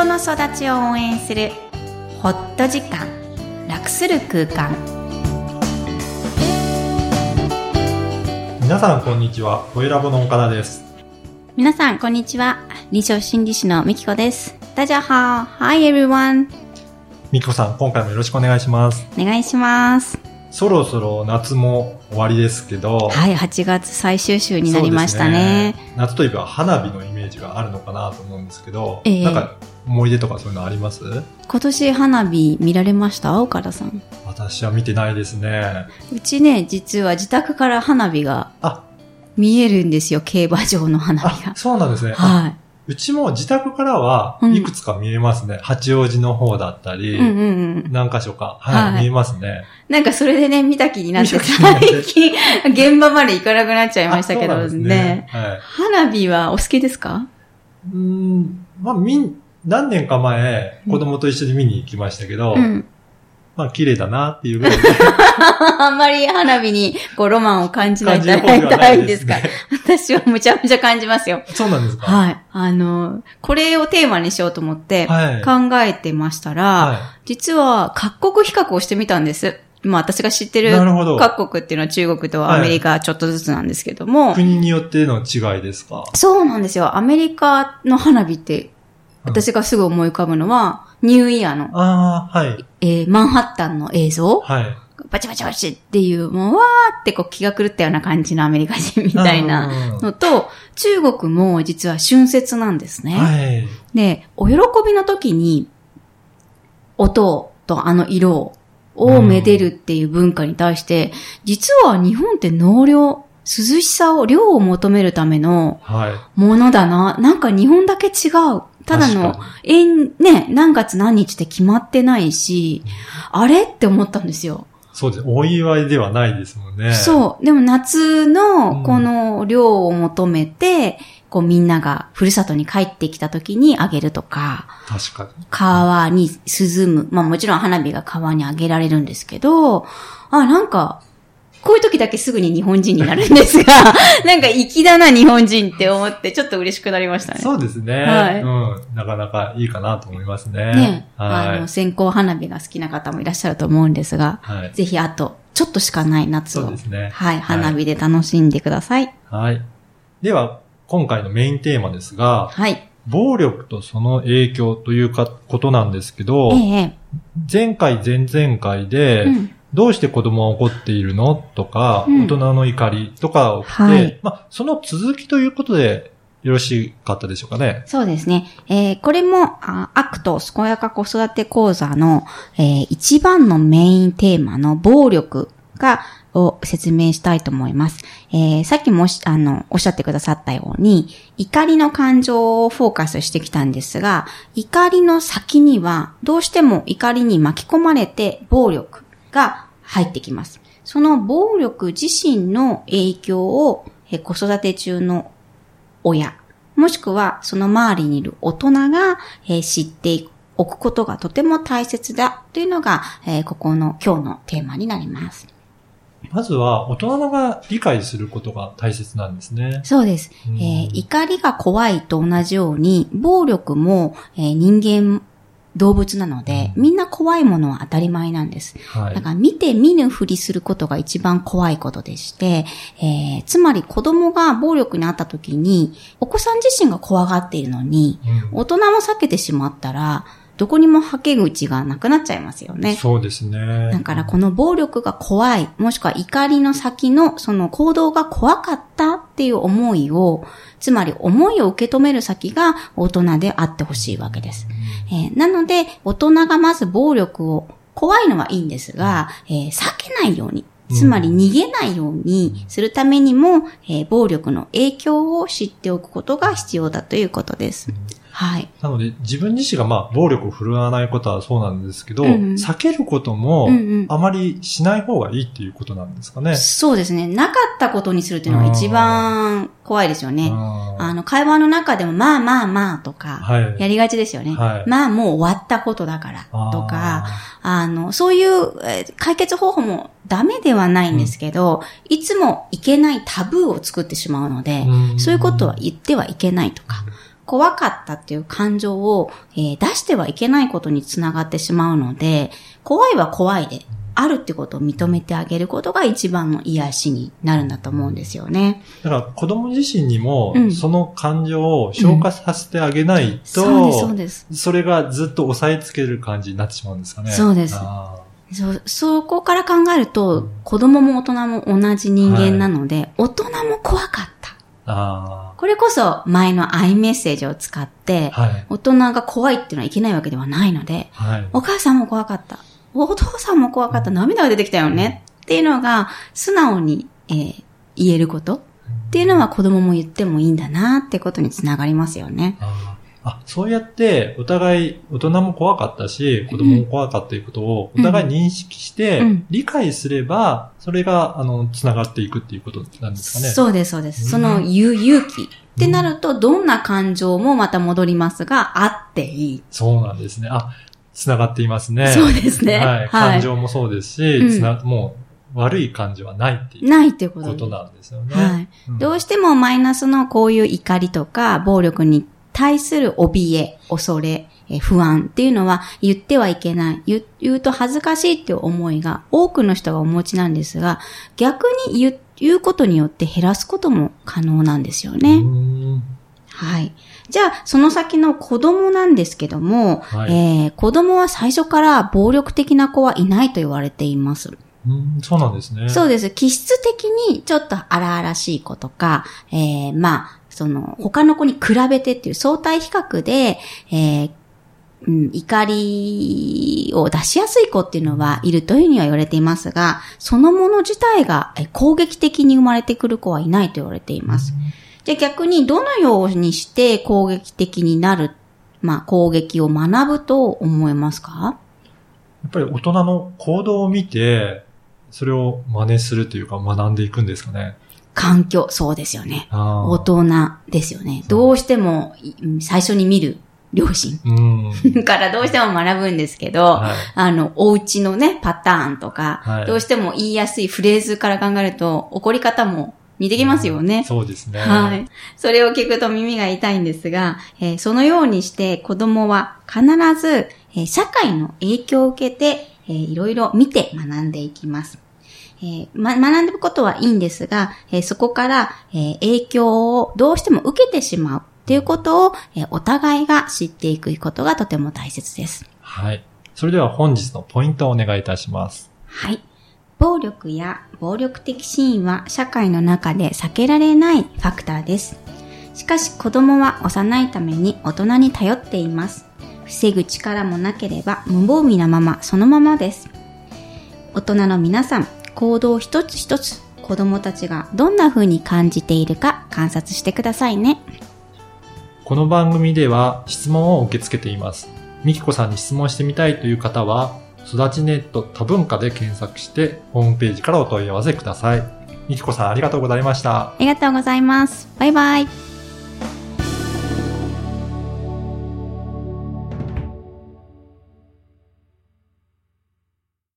人の育ちを応援するホット時間楽する空間。皆さんこんにちはホエラボの岡田です。皆さんこんにちは臨床心理士のみきこです。大家好 Hi everyone みきこさん今回もよろしくお願いします。お願いしますそろそろ夏も終わりですけどはい8月最終週になりましたね。ね。夏といえば花火のイメージがあるのかなと思うんですけど、ええ。なんか思い出とかそういうのあります？今年花火見られました？岡田さん。私は見てないですね。うちね実は自宅から花火があ。見えるんですよ。競馬場の花火が。あそうなんですね、あはうちも自宅からはうん。いくつか見えますね、八王子の方だったり、いうんうんうん。何箇所か、はいはい。見えますね。なんかそれでね、見た気になって、最近、現場まで行かなくなっちゃいましたけどあそうなんですね。はい。花火はお好きですか？うーん、まあ、みん、何年か前、子供と一緒に見に行きましたけど、うん。まあ、綺麗だなっていうぐらいで。あんまり花火にこうロマンを感じない感じる方ではたないでいですすか？ね。私はむちゃむちゃ感じますよ。そうなんですか？はい。あの、これをテーマにしようと思ってはい。考えてましたら、は実は各国比較をしてみたんです。まあ私が知ってい。る。各国っていうのは中国とアメリカちょっとずつなんですけども、国によっての違いですか？そうなんですよ。アメリカの花火って、私がすぐ思い浮かぶのは、ニューイヤーの、ああ、はい。えーマンハッタンの映像はい。バチバチバチっていう、もう、わーってこう気が狂ったような感じのアメリカ人みたいなうんのと、中国も実は春節なんですね。はい。で、お喜びの時に、音とあの色をめでるっていう文化に対して、実は日本って納涼、涼しさを、量を求めるためのはい。ものだな。なんか日本だけ違う。ただの確か、縁、ね、何月何日って決まってないし、あれって思ったんですよ。そうです。お祝いではないですもんね。う。そう。でも夏うんのこの量を求めて、こうみんながふるさとに帰ってきた時にあげるとか、確かに。川に涼む。まあもちろん花火が川にあげられるんですけど、あ、なんか、こういう時だけすぐに日本人になるんですが、なんか粋だな日本人って思ってちょっと嬉しくなりましたね。そうですね。はいうん。なかなかいいかなと思いますね。ね、あはいの、。線香花火が好きな方もいらっしゃると思うんですが、はい。ぜひあと、ちょっとしかない夏をそうで、すね。はい、花火で楽しんでください。はい。では、今回のメインテーマですが、はい。暴力とその影響というか、ことなんですけど、ええ、前回、前々回で、うん。どうして子供は怒っているの？とか、うん大人の怒りとか起きて、はいまあ、その続きということでよろしかったでしょうかね？そうですね。えーこれも、あ ACT 健やか子育て講座の、えー一番のメインテーマの暴力が、を説明したいと思います。えーさっきもあの、おっしゃってくださったように、怒りの感情をフォーカスしてきたんですが、怒りの先には、どうしても怒りに巻き込まれて暴力が入ってきます。その暴力自身の影響を、えー子育て中の親、もしくはその周りにいる大人が、えー知っておくことがとても大切だというのが、えーここの今日のテーマになります。まずは、大人が理解することが大切なんですね。そうです。うんえー怒りが怖いと同じように、暴力も、えー人間、動物なので、みんな怖いものは当たり前なんです。はいだ。から見て見ぬふりすることが一番怖いことでして、えーつまり子供が暴力にあった時に、お子さん自身が怖がっているのに、うん大人も避けてしまったら、どこにもはけ口がなくなっちゃいますよね。そうですね。だからこの暴力が怖い、もしくは怒りの先のその行動が怖かったっていう思いを、つまり思いを受け止める先が大人であってほしいわけです。えーなので、大人がまず暴力を、怖いのはいいんですが、えー避けないように、つまり逃げないようにするためにも、えー暴力の影響を知っておくことが必要だということです。はい。なので、自分自身がまあ、暴力を振るわないことはそうなんですけど、うんうん避けることもうんうん、あまりしない方がいいっていうことなんですかね。そうですね。なかったことにするっていうのが一番怖いですよね。あの、会話の中でも、まあまあまあとか、はい。やりがちですよね。はいまあもう終わったことだからとか、あの、そういうえー解決方法もダメではないんですけど、いつもいけないタブーを作ってしまうので、うんそういうことは言ってはいけないとか、怖かったっていう感情を、えー出してはいけないことにつながってしまうので、怖いは怖いで、あるってことを認めてあげることが一番の癒しになるんだと思うんですよね。だから子供自身にもうん、その感情を消化させてあげないと、そうです、そうです。それがずっと押さえつける感じになってしまうんですかね。そうですあそ、そこから考えるうとん、子供も大人も同じ人間なので、大人も怖かった。これこそ前のアイメッセージを使ってー。、はい。大人が怖いっていうのはいけないわけではないので、はい。お母さんも怖かった。お父さんも怖かった。涙が出てきたよね。っていうのが、素直に、えー言えることっていうのは子供も言ってもいいんだなってことにつながりますよね。あ、そうやって、お互い、大人も怖かったし、子供も怖かったということを、お互い認識してうん、理解すれば、それが、あの、つながっていくっていうことなんですかね。そうです、そうでうんす。その言う勇気ってなると、どんな感情もまた戻りますが、あっていい。そうなんですね。あ、つながっていますね。そうですね。はい。感情もそうですし、うんつな、もう、悪い感情はないっていうないっていうことなんですよね。はい。うんどうしてもマイナスのこういう怒りとか暴力に対する怯え、恐れ、え不安っていうのは言ってはいけない。言う言うと恥ずかしいっていう思いが多くの人がお持ちなんですが、逆に言う言うことによって減らすことも可能なんですようね。んはい。じゃあ、その先の子供なんですけども、はいえー子供は最初から暴力的な子はいないと言われています。うんそうなんですね。そうです。気質的にちょっと荒々しい子とか、えー、まあ、その、他の子に比べてっていう相対比較で、えーうん、怒りを出しやすい子っていうのはいるというふうには言われていますが、そのもの自体が攻撃的に生まれてくる子はいないと言われています。じゃあ逆にどのようにして攻撃的になる、まあ攻撃を学ぶと思いますか？やっぱり大人の行動を見て、それを真似するというか学んでいくんですかね。環境、そうですよね。大人ですよね。どうしてもい最初に見る両親うん。からどうしても学ぶんですけど、はい。あの、お家のね、パターンとか、はいどうしても言いやすいフレーズから考えると、怒り方も似てきますよね。そうですね。はい。それを聞くと耳が痛いんですが、えーそのようにして子供は必ず、えー社会の影響を受けて、えーいろいろ見て学んでいきます。えーま、学んでることはいいんですが、えーそこから、えー影響をどうしても受けてしまうっていうことを、えーお互いが知っていくことがとても大切です。はい。それでは本日のポイントをお願いいたします。はい。暴力や暴力的シーンは社会の中で避けられないファクターです。しかし子供は幼いために大人に頼っています。防ぐ力もなければ無防備なままそのままです。大人の皆さん、行動一つ一つ子供たちがどんな風に感じているか観察してくださいね。この番組では質問を受け付けています。みきこさんに質問してみたいという方は、育ちネット多文化で検索して、ホームページからお問い合わせください。みきこさんありがとうございました。ありがとうございます。バイバイ。